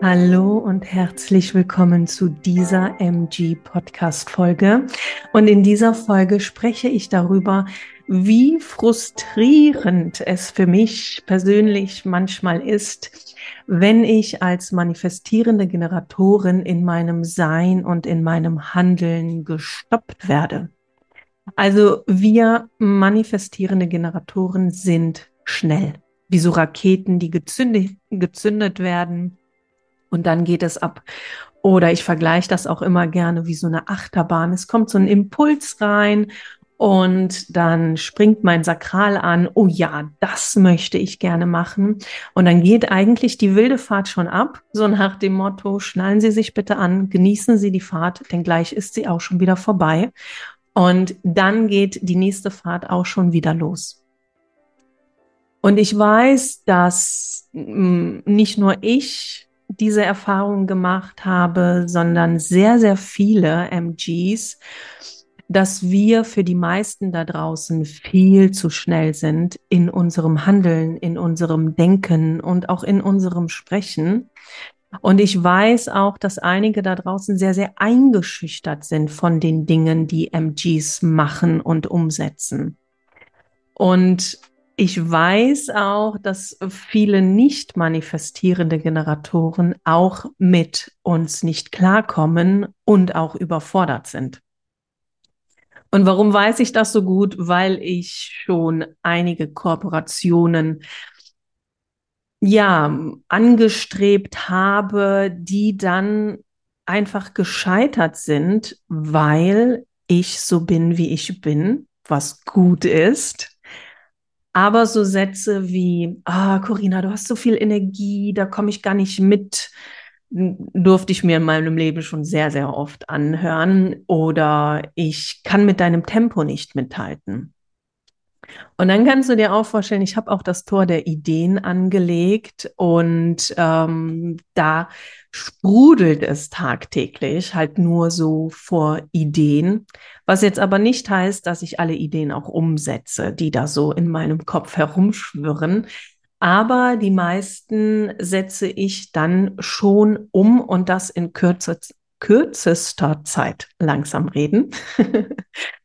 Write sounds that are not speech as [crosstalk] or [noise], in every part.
Hallo und herzlich willkommen zu dieser MG Podcast Folge. Und in dieser Folge spreche ich darüber, wie frustrierend es für mich persönlich manchmal ist, wenn ich als manifestierende Generatorin in meinem Sein und in meinem Handeln gestoppt werde. Also wir manifestierende Generatoren sind schnell, wie so Raketen, die gezündet, gezündet werden und dann geht es ab. Oder ich vergleiche das auch immer gerne wie so eine Achterbahn. Es kommt so ein Impuls rein und dann springt mein Sakral an, oh ja, das möchte ich gerne machen. Und dann geht eigentlich die wilde Fahrt schon ab, so nach dem Motto, schnallen Sie sich bitte an, genießen Sie die Fahrt, denn gleich ist sie auch schon wieder vorbei. Und dann geht die nächste Fahrt auch schon wieder los. Und ich weiß, dass mm, nicht nur ich diese Erfahrung gemacht habe, sondern sehr, sehr viele MGs, dass wir für die meisten da draußen viel zu schnell sind in unserem Handeln, in unserem Denken und auch in unserem Sprechen. Und ich weiß auch, dass einige da draußen sehr, sehr eingeschüchtert sind von den Dingen, die MGs machen und umsetzen. Und ich weiß auch, dass viele nicht manifestierende Generatoren auch mit uns nicht klarkommen und auch überfordert sind. Und warum weiß ich das so gut? Weil ich schon einige Kooperationen ja angestrebt habe, die dann einfach gescheitert sind, weil ich so bin, wie ich bin, was gut ist. Aber so Sätze wie, ah, Corinna, du hast so viel Energie, da komme ich gar nicht mit durfte ich mir in meinem Leben schon sehr, sehr oft anhören oder ich kann mit deinem Tempo nicht mithalten. Und dann kannst du dir auch vorstellen, ich habe auch das Tor der Ideen angelegt und ähm, da sprudelt es tagtäglich halt nur so vor Ideen, was jetzt aber nicht heißt, dass ich alle Ideen auch umsetze, die da so in meinem Kopf herumschwirren, aber die meisten setze ich dann schon um und das in kürze, kürzester Zeit langsam reden. [laughs]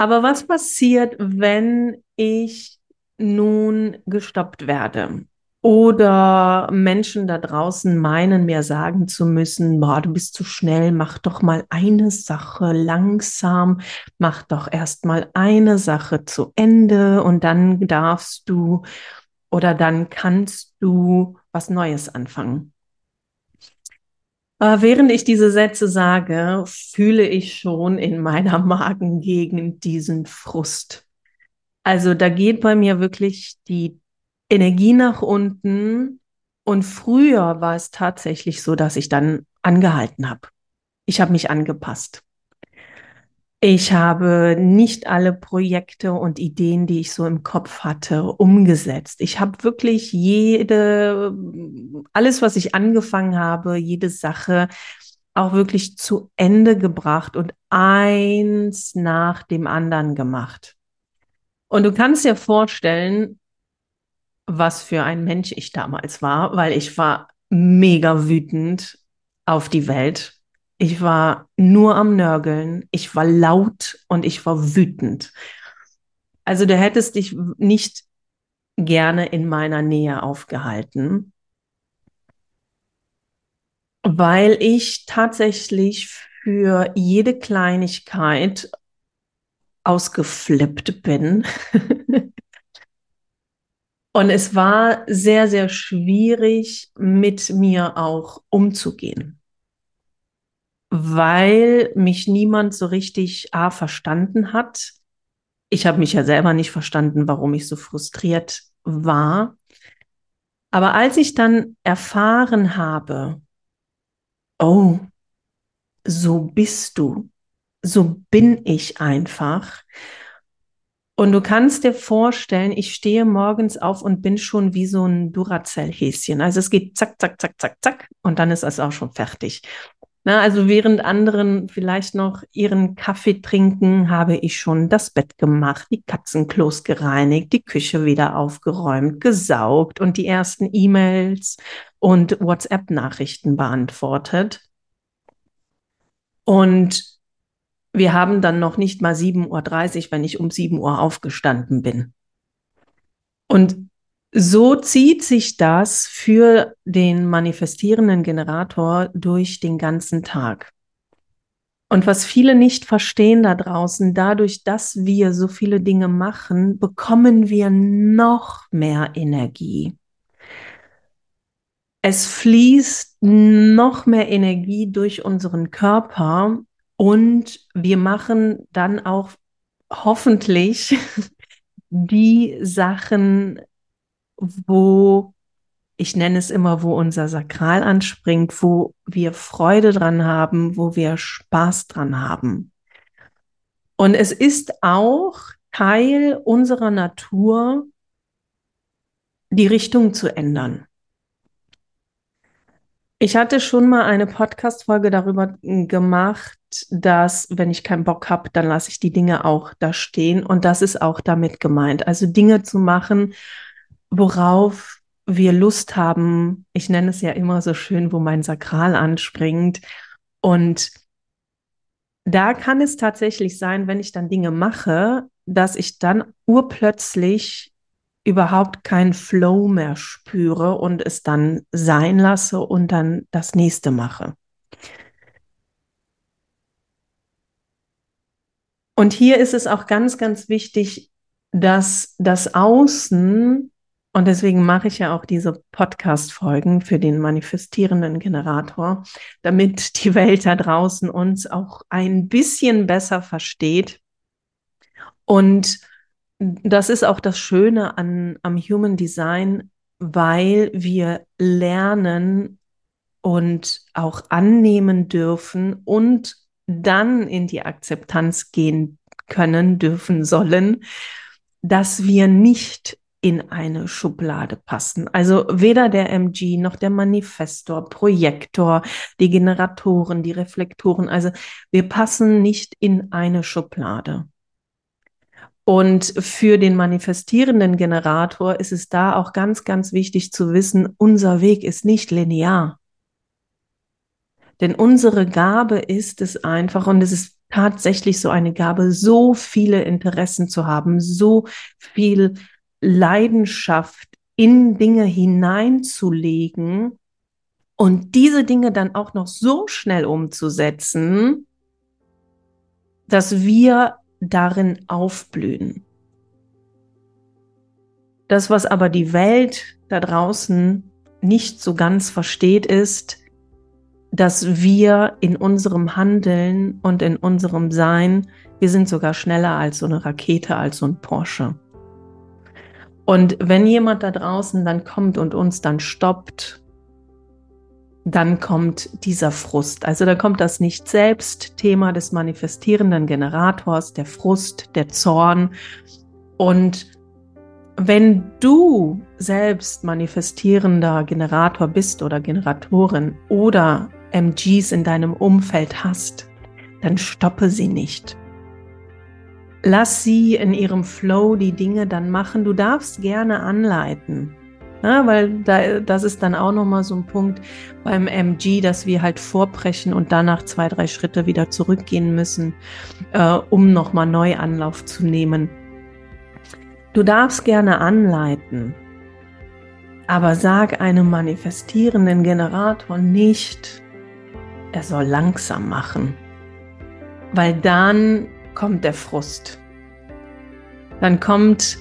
Aber was passiert, wenn ich nun gestoppt werde? Oder Menschen da draußen meinen, mir sagen zu müssen, boah, du bist zu schnell, mach doch mal eine Sache langsam, mach doch erst mal eine Sache zu Ende und dann darfst du oder dann kannst du was Neues anfangen. Aber während ich diese Sätze sage, fühle ich schon in meiner Magengegend diesen Frust. Also da geht bei mir wirklich die Energie nach unten. Und früher war es tatsächlich so, dass ich dann angehalten habe. Ich habe mich angepasst. Ich habe nicht alle Projekte und Ideen, die ich so im Kopf hatte, umgesetzt. Ich habe wirklich jede, alles, was ich angefangen habe, jede Sache auch wirklich zu Ende gebracht und eins nach dem anderen gemacht. Und du kannst dir vorstellen, was für ein Mensch ich damals war, weil ich war mega wütend auf die Welt. Ich war nur am Nörgeln, ich war laut und ich war wütend. Also du hättest dich nicht gerne in meiner Nähe aufgehalten, weil ich tatsächlich für jede Kleinigkeit ausgeflippt bin. [laughs] Und es war sehr, sehr schwierig, mit mir auch umzugehen, weil mich niemand so richtig A verstanden hat. Ich habe mich ja selber nicht verstanden, warum ich so frustriert war. Aber als ich dann erfahren habe, oh, so bist du, so bin ich einfach, und du kannst dir vorstellen, ich stehe morgens auf und bin schon wie so ein Duracell-Häschen. Also es geht zack, zack, zack, zack, zack und dann ist es auch schon fertig. Na, also während anderen vielleicht noch ihren Kaffee trinken, habe ich schon das Bett gemacht, die Katzenklos gereinigt, die Küche wieder aufgeräumt, gesaugt und die ersten E-Mails und WhatsApp-Nachrichten beantwortet. Und wir haben dann noch nicht mal 7.30 Uhr, wenn ich um 7 Uhr aufgestanden bin. Und so zieht sich das für den manifestierenden Generator durch den ganzen Tag. Und was viele nicht verstehen da draußen, dadurch, dass wir so viele Dinge machen, bekommen wir noch mehr Energie. Es fließt noch mehr Energie durch unseren Körper und wir machen dann auch hoffentlich [laughs] die Sachen, wo ich nenne es immer, wo unser Sakral anspringt, wo wir Freude dran haben, wo wir Spaß dran haben. Und es ist auch Teil unserer Natur, die Richtung zu ändern. Ich hatte schon mal eine Podcast-Folge darüber hm, gemacht, dass, wenn ich keinen Bock habe, dann lasse ich die Dinge auch da stehen. Und das ist auch damit gemeint. Also Dinge zu machen, worauf wir Lust haben. Ich nenne es ja immer so schön, wo mein Sakral anspringt. Und da kann es tatsächlich sein, wenn ich dann Dinge mache, dass ich dann urplötzlich überhaupt keinen Flow mehr spüre und es dann sein lasse und dann das nächste mache. Und hier ist es auch ganz, ganz wichtig, dass das Außen, und deswegen mache ich ja auch diese Podcast-Folgen für den manifestierenden Generator, damit die Welt da draußen uns auch ein bisschen besser versteht. Und das ist auch das Schöne an, am Human Design, weil wir lernen und auch annehmen dürfen und dann in die Akzeptanz gehen können, dürfen, sollen, dass wir nicht in eine Schublade passen. Also weder der MG noch der Manifestor, Projektor, die Generatoren, die Reflektoren. Also wir passen nicht in eine Schublade. Und für den manifestierenden Generator ist es da auch ganz, ganz wichtig zu wissen, unser Weg ist nicht linear. Denn unsere Gabe ist es einfach, und es ist tatsächlich so eine Gabe, so viele Interessen zu haben, so viel Leidenschaft in Dinge hineinzulegen und diese Dinge dann auch noch so schnell umzusetzen, dass wir darin aufblühen. Das, was aber die Welt da draußen nicht so ganz versteht, ist, dass wir in unserem Handeln und in unserem Sein, wir sind sogar schneller als so eine Rakete, als so ein Porsche. Und wenn jemand da draußen dann kommt und uns dann stoppt dann kommt dieser Frust. Also da kommt das Nicht-Selbst-Thema des manifestierenden Generators, der Frust, der Zorn. Und wenn du selbst manifestierender Generator bist oder Generatorin oder MGs in deinem Umfeld hast, dann stoppe sie nicht. Lass sie in ihrem Flow die Dinge dann machen. Du darfst gerne anleiten. Ja, weil da, das ist dann auch nochmal so ein Punkt beim MG, dass wir halt vorbrechen und danach zwei, drei Schritte wieder zurückgehen müssen, äh, um nochmal neu Anlauf zu nehmen. Du darfst gerne anleiten, aber sag einem manifestierenden Generator nicht, er soll langsam machen, weil dann kommt der Frust. Dann kommt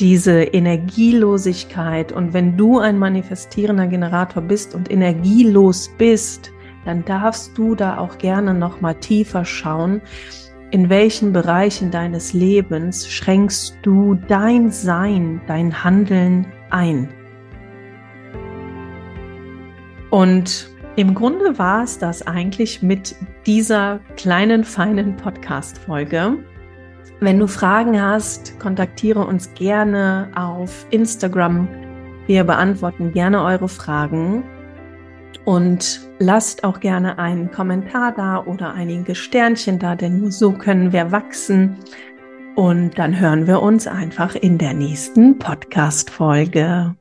diese Energielosigkeit. Und wenn du ein manifestierender Generator bist und energielos bist, dann darfst du da auch gerne noch mal tiefer schauen, in welchen Bereichen deines Lebens schränkst du dein Sein, dein Handeln ein. Und im Grunde war es das eigentlich mit dieser kleinen, feinen Podcast-Folge. Wenn du Fragen hast, kontaktiere uns gerne auf Instagram. Wir beantworten gerne eure Fragen. Und lasst auch gerne einen Kommentar da oder einige Sternchen da, denn nur so können wir wachsen. Und dann hören wir uns einfach in der nächsten Podcast-Folge.